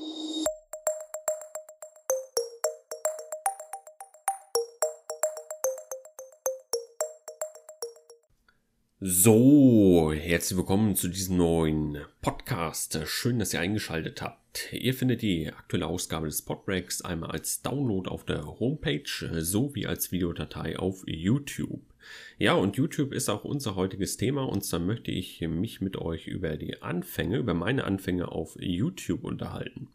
you So, herzlich willkommen zu diesem neuen Podcast. Schön, dass ihr eingeschaltet habt. Ihr findet die aktuelle Ausgabe des Podbreaks einmal als Download auf der Homepage sowie als Videodatei auf YouTube. Ja, und YouTube ist auch unser heutiges Thema und zwar möchte ich mich mit euch über die Anfänge, über meine Anfänge auf YouTube unterhalten.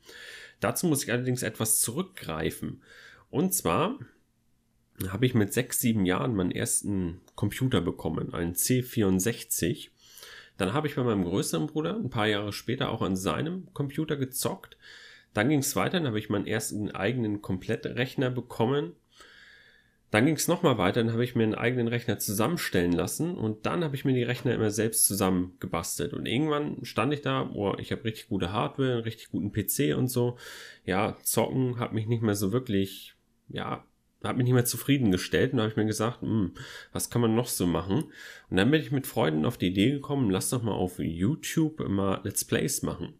Dazu muss ich allerdings etwas zurückgreifen. Und zwar habe ich mit sechs, sieben Jahren meinen ersten Computer bekommen, einen C64. Dann habe ich bei meinem größeren Bruder ein paar Jahre später auch an seinem Computer gezockt. Dann ging es weiter, dann habe ich meinen ersten eigenen Komplettrechner bekommen. Dann ging es nochmal weiter, dann habe ich mir einen eigenen Rechner zusammenstellen lassen und dann habe ich mir die Rechner immer selbst zusammengebastelt. Und irgendwann stand ich da, boah, ich habe richtig gute Hardware, einen richtig guten PC und so. Ja, zocken hat mich nicht mehr so wirklich, ja, hat mich nicht mehr zufriedengestellt und da habe ich mir gesagt, hm, was kann man noch so machen? Und dann bin ich mit Freunden auf die Idee gekommen, lass doch mal auf YouTube mal Let's Plays machen.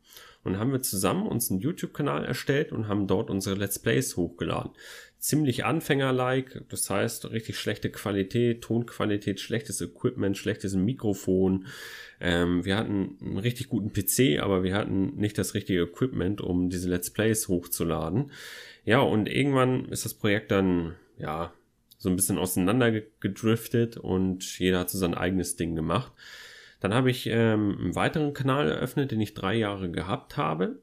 Und dann haben wir zusammen uns einen YouTube-Kanal erstellt und haben dort unsere Let's Plays hochgeladen. Ziemlich Anfänger-like, das heißt richtig schlechte Qualität, Tonqualität, schlechtes Equipment, schlechtes Mikrofon. Ähm, wir hatten einen richtig guten PC, aber wir hatten nicht das richtige Equipment, um diese Let's Plays hochzuladen. Ja, und irgendwann ist das Projekt dann, ja, so ein bisschen auseinander gedriftet und jeder hat so sein eigenes Ding gemacht. Dann habe ich ähm, einen weiteren Kanal eröffnet, den ich drei Jahre gehabt habe.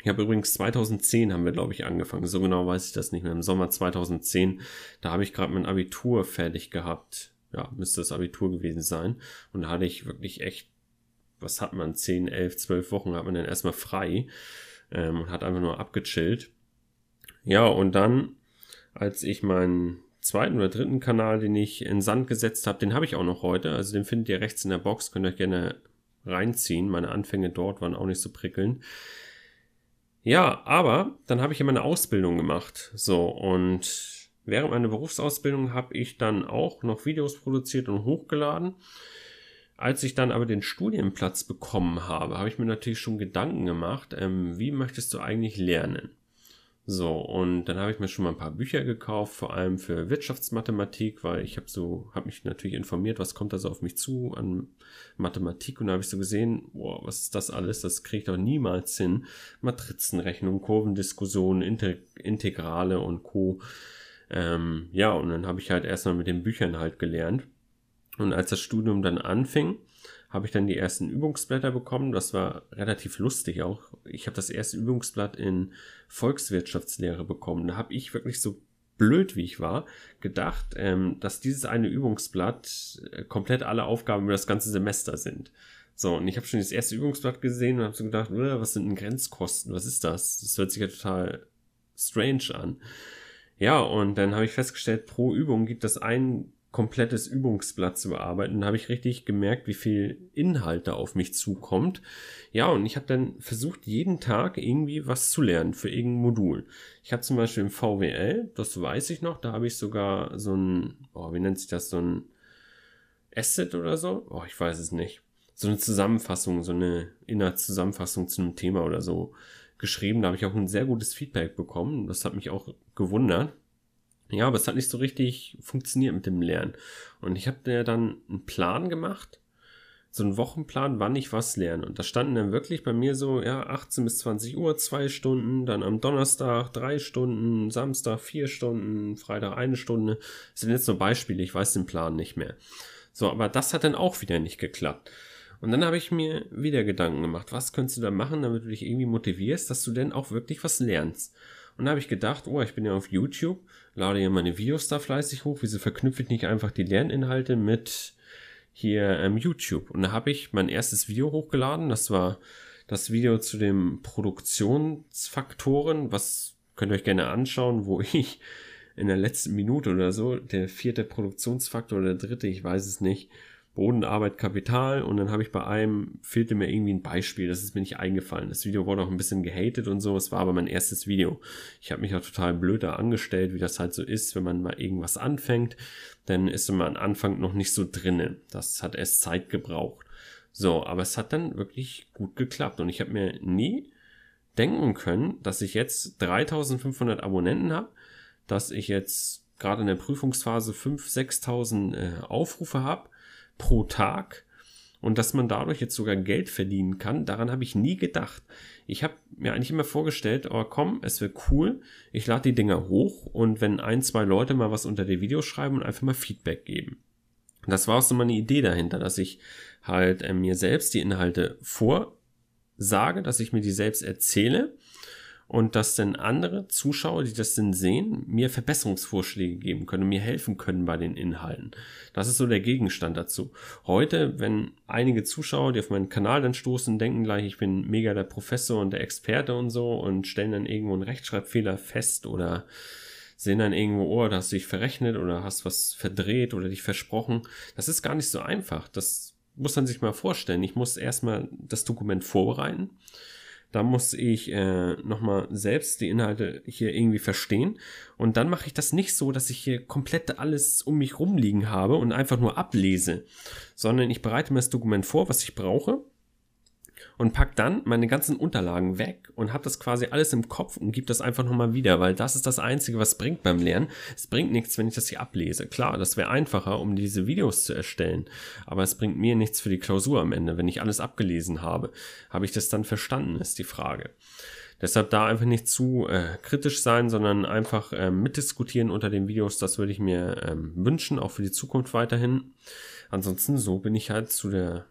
Ich habe übrigens 2010 haben wir, glaube ich, angefangen. So genau weiß ich das nicht mehr. Im Sommer 2010, da habe ich gerade mein Abitur fertig gehabt. Ja, müsste das Abitur gewesen sein. Und da hatte ich wirklich echt, was hat man, 10, 11, 12 Wochen hat man dann erstmal frei ähm, und hat einfach nur abgechillt. Ja, und dann, als ich meinen zweiten oder dritten Kanal, den ich in Sand gesetzt habe, den habe ich auch noch heute. Also den findet ihr rechts in der Box, könnt ihr euch gerne reinziehen. Meine Anfänge dort waren auch nicht so prickelnd. Ja, aber dann habe ich ja meine Ausbildung gemacht. So, und während meiner Berufsausbildung habe ich dann auch noch Videos produziert und hochgeladen. Als ich dann aber den Studienplatz bekommen habe, habe ich mir natürlich schon Gedanken gemacht, ähm, wie möchtest du eigentlich lernen? So, und dann habe ich mir schon mal ein paar Bücher gekauft, vor allem für Wirtschaftsmathematik, weil ich habe so, habe mich natürlich informiert, was kommt da so auf mich zu an Mathematik und da habe ich so gesehen, boah, was ist das alles? Das kriege ich doch niemals hin. Matrizenrechnung, Kurvendiskussionen, Inter Integrale und Co. Ähm, ja, und dann habe ich halt erstmal mit den Büchern halt gelernt. Und als das Studium dann anfing, habe ich dann die ersten Übungsblätter bekommen. Das war relativ lustig auch. Ich habe das erste Übungsblatt in Volkswirtschaftslehre bekommen. Da habe ich wirklich so blöd wie ich war, gedacht, ähm, dass dieses eine Übungsblatt äh, komplett alle Aufgaben über das ganze Semester sind. So, und ich habe schon das erste Übungsblatt gesehen und habe so gedacht, was sind denn Grenzkosten? Was ist das? Das hört sich ja total strange an. Ja, und dann habe ich festgestellt, pro Übung gibt es einen komplettes Übungsblatt zu bearbeiten. Habe ich richtig gemerkt, wie viel Inhalt da auf mich zukommt. Ja, und ich habe dann versucht, jeden Tag irgendwie was zu lernen für irgendein Modul. Ich habe zum Beispiel im VWL, das weiß ich noch, da habe ich sogar so ein, oh, wie nennt sich das, so ein Asset oder so? Oh, ich weiß es nicht. So eine Zusammenfassung, so eine Inhaltszusammenfassung zu einem Thema oder so geschrieben. Da habe ich auch ein sehr gutes Feedback bekommen. Das hat mich auch gewundert. Ja, aber es hat nicht so richtig funktioniert mit dem Lernen. Und ich habe dann einen Plan gemacht, so einen Wochenplan, wann ich was lerne. Und da standen dann wirklich bei mir so, ja, 18 bis 20 Uhr zwei Stunden, dann am Donnerstag drei Stunden, Samstag vier Stunden, Freitag eine Stunde. Das sind jetzt nur Beispiele, ich weiß den Plan nicht mehr. So, aber das hat dann auch wieder nicht geklappt. Und dann habe ich mir wieder Gedanken gemacht, was könntest du da machen, damit du dich irgendwie motivierst, dass du denn auch wirklich was lernst. Und da habe ich gedacht, oh, ich bin ja auf YouTube, lade ja meine Videos da fleißig hoch, wieso verknüpfe ich nicht einfach die Lerninhalte mit hier ähm, YouTube? Und da habe ich mein erstes Video hochgeladen, das war das Video zu den Produktionsfaktoren, was könnt ihr euch gerne anschauen, wo ich in der letzten Minute oder so, der vierte Produktionsfaktor oder der dritte, ich weiß es nicht, Boden, Arbeit, Kapital und dann habe ich bei einem, fehlte mir irgendwie ein Beispiel, das ist mir nicht eingefallen. Das Video wurde auch ein bisschen gehatet und so, es war aber mein erstes Video. Ich habe mich auch total blöd da angestellt, wie das halt so ist, wenn man mal irgendwas anfängt, dann ist man am Anfang noch nicht so drinnen. Das hat erst Zeit gebraucht. So, aber es hat dann wirklich gut geklappt und ich habe mir nie denken können, dass ich jetzt 3500 Abonnenten habe, dass ich jetzt gerade in der Prüfungsphase 5.000, 6.000 äh, Aufrufe habe pro Tag und dass man dadurch jetzt sogar Geld verdienen kann, daran habe ich nie gedacht. Ich habe mir eigentlich immer vorgestellt, oh komm, es wäre cool, ich lade die Dinger hoch und wenn ein, zwei Leute mal was unter die Videos schreiben und einfach mal Feedback geben. Das war auch so meine Idee dahinter, dass ich halt äh, mir selbst die Inhalte vorsage, dass ich mir die selbst erzähle und dass dann andere Zuschauer, die das denn sehen, mir Verbesserungsvorschläge geben können, mir helfen können bei den Inhalten. Das ist so der Gegenstand dazu. Heute, wenn einige Zuschauer, die auf meinen Kanal dann stoßen, denken gleich, ich bin mega der Professor und der Experte und so und stellen dann irgendwo einen Rechtschreibfehler fest oder sehen dann irgendwo, oh, da hast du dich verrechnet oder hast was verdreht oder dich versprochen. Das ist gar nicht so einfach. Das muss man sich mal vorstellen. Ich muss erstmal das Dokument vorbereiten da muss ich äh, nochmal selbst die Inhalte hier irgendwie verstehen. Und dann mache ich das nicht so, dass ich hier komplett alles um mich rumliegen habe und einfach nur ablese, sondern ich bereite mir das Dokument vor, was ich brauche und pack dann meine ganzen Unterlagen weg und habe das quasi alles im Kopf und gebe das einfach nochmal wieder, weil das ist das Einzige, was bringt beim Lernen. Es bringt nichts, wenn ich das hier ablese. Klar, das wäre einfacher, um diese Videos zu erstellen, aber es bringt mir nichts für die Klausur am Ende. Wenn ich alles abgelesen habe, habe ich das dann verstanden, ist die Frage. Deshalb da einfach nicht zu äh, kritisch sein, sondern einfach äh, mitdiskutieren unter den Videos. Das würde ich mir ähm, wünschen, auch für die Zukunft weiterhin. Ansonsten so bin ich halt zu der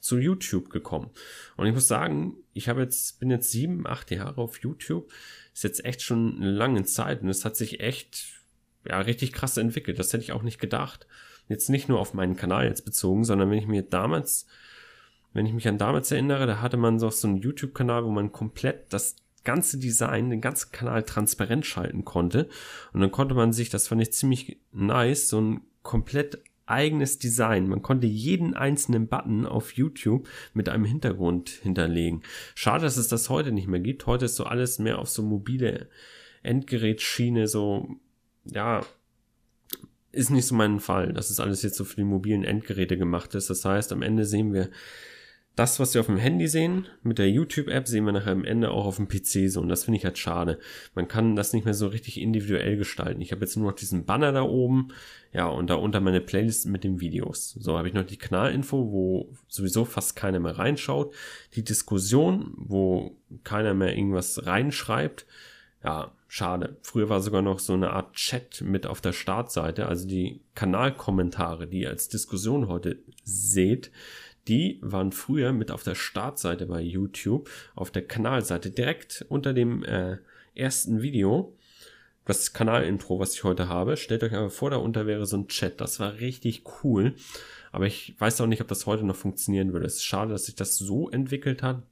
zu YouTube gekommen. Und ich muss sagen, ich habe jetzt, bin jetzt sieben, acht Jahre auf YouTube. Ist jetzt echt schon eine lange Zeit und es hat sich echt, ja, richtig krass entwickelt. Das hätte ich auch nicht gedacht. Jetzt nicht nur auf meinen Kanal jetzt bezogen, sondern wenn ich mir damals, wenn ich mich an damals erinnere, da hatte man so, so einen YouTube-Kanal, wo man komplett das ganze Design, den ganzen Kanal transparent schalten konnte. Und dann konnte man sich, das fand ich ziemlich nice, so ein komplett eigenes Design. Man konnte jeden einzelnen Button auf YouTube mit einem Hintergrund hinterlegen. Schade, dass es das heute nicht mehr gibt. Heute ist so alles mehr auf so mobile Endgerätschiene, so, ja, ist nicht so mein Fall, dass es alles jetzt so für die mobilen Endgeräte gemacht ist. Das heißt, am Ende sehen wir das, was wir auf dem Handy sehen, mit der YouTube-App, sehen wir nachher am Ende auch auf dem PC so. Und das finde ich halt schade. Man kann das nicht mehr so richtig individuell gestalten. Ich habe jetzt nur noch diesen Banner da oben, ja, und da unter meine Playlist mit den Videos. So habe ich noch die Kanalinfo, wo sowieso fast keiner mehr reinschaut. Die Diskussion, wo keiner mehr irgendwas reinschreibt. Ja, schade. Früher war sogar noch so eine Art Chat mit auf der Startseite, also die Kanalkommentare, die ihr als Diskussion heute seht die waren früher mit auf der Startseite bei YouTube, auf der Kanalseite, direkt unter dem äh, ersten Video. Das Kanalintro, was ich heute habe. Stellt euch aber vor, da unter wäre so ein Chat. Das war richtig cool. Aber ich weiß auch nicht, ob das heute noch funktionieren würde. Es ist schade, dass sich das so entwickelt hat.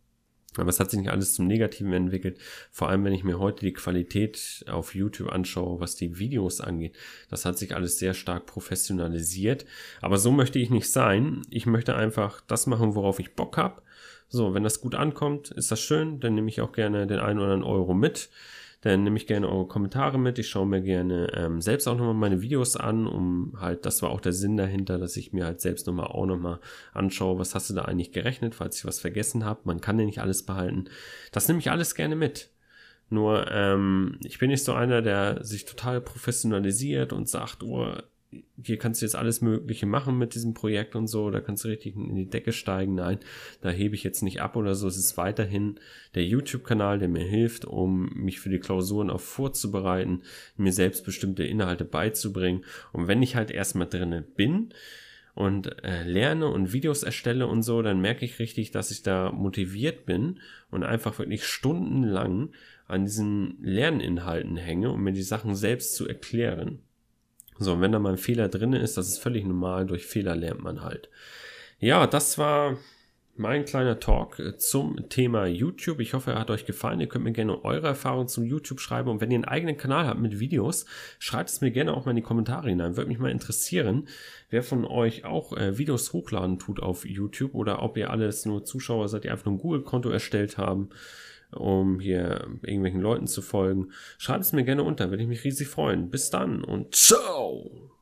Aber es hat sich nicht alles zum Negativen entwickelt. Vor allem, wenn ich mir heute die Qualität auf YouTube anschaue, was die Videos angeht. Das hat sich alles sehr stark professionalisiert. Aber so möchte ich nicht sein. Ich möchte einfach das machen, worauf ich Bock habe. So, wenn das gut ankommt, ist das schön. Dann nehme ich auch gerne den einen oder anderen Euro mit. Dann nehme ich gerne eure Kommentare mit. Ich schaue mir gerne ähm, selbst auch nochmal meine Videos an, um halt, das war auch der Sinn dahinter, dass ich mir halt selbst nochmal auch nochmal anschaue, was hast du da eigentlich gerechnet, falls ich was vergessen habe. Man kann ja nicht alles behalten. Das nehme ich alles gerne mit. Nur ähm, ich bin nicht so einer, der sich total professionalisiert und sagt, oh, hier kannst du jetzt alles Mögliche machen mit diesem Projekt und so, da kannst du richtig in die Decke steigen. Nein, da hebe ich jetzt nicht ab oder so. Es ist weiterhin der YouTube-Kanal, der mir hilft, um mich für die Klausuren auch vorzubereiten, mir selbst bestimmte Inhalte beizubringen. Und wenn ich halt erstmal drinne bin, und äh, lerne und Videos erstelle und so, dann merke ich richtig, dass ich da motiviert bin und einfach wirklich stundenlang an diesen Lerninhalten hänge, um mir die Sachen selbst zu erklären. So, und wenn da mal ein Fehler drin ist, das ist völlig normal, durch Fehler lernt man halt. Ja, das war mein kleiner Talk äh, zum Thema YouTube. Ich hoffe, er hat euch gefallen. Ihr könnt mir gerne eure Erfahrungen zum YouTube schreiben. Und wenn ihr einen eigenen Kanal habt mit Videos, schreibt es mir gerne auch mal in die Kommentare hinein. Würde mich mal interessieren, wer von euch auch äh, Videos hochladen tut auf YouTube oder ob ihr alles nur Zuschauer seid, die einfach nur ein Google-Konto erstellt haben um hier irgendwelchen Leuten zu folgen. Schreibt es mir gerne unter, würde ich mich riesig freuen. Bis dann und ciao!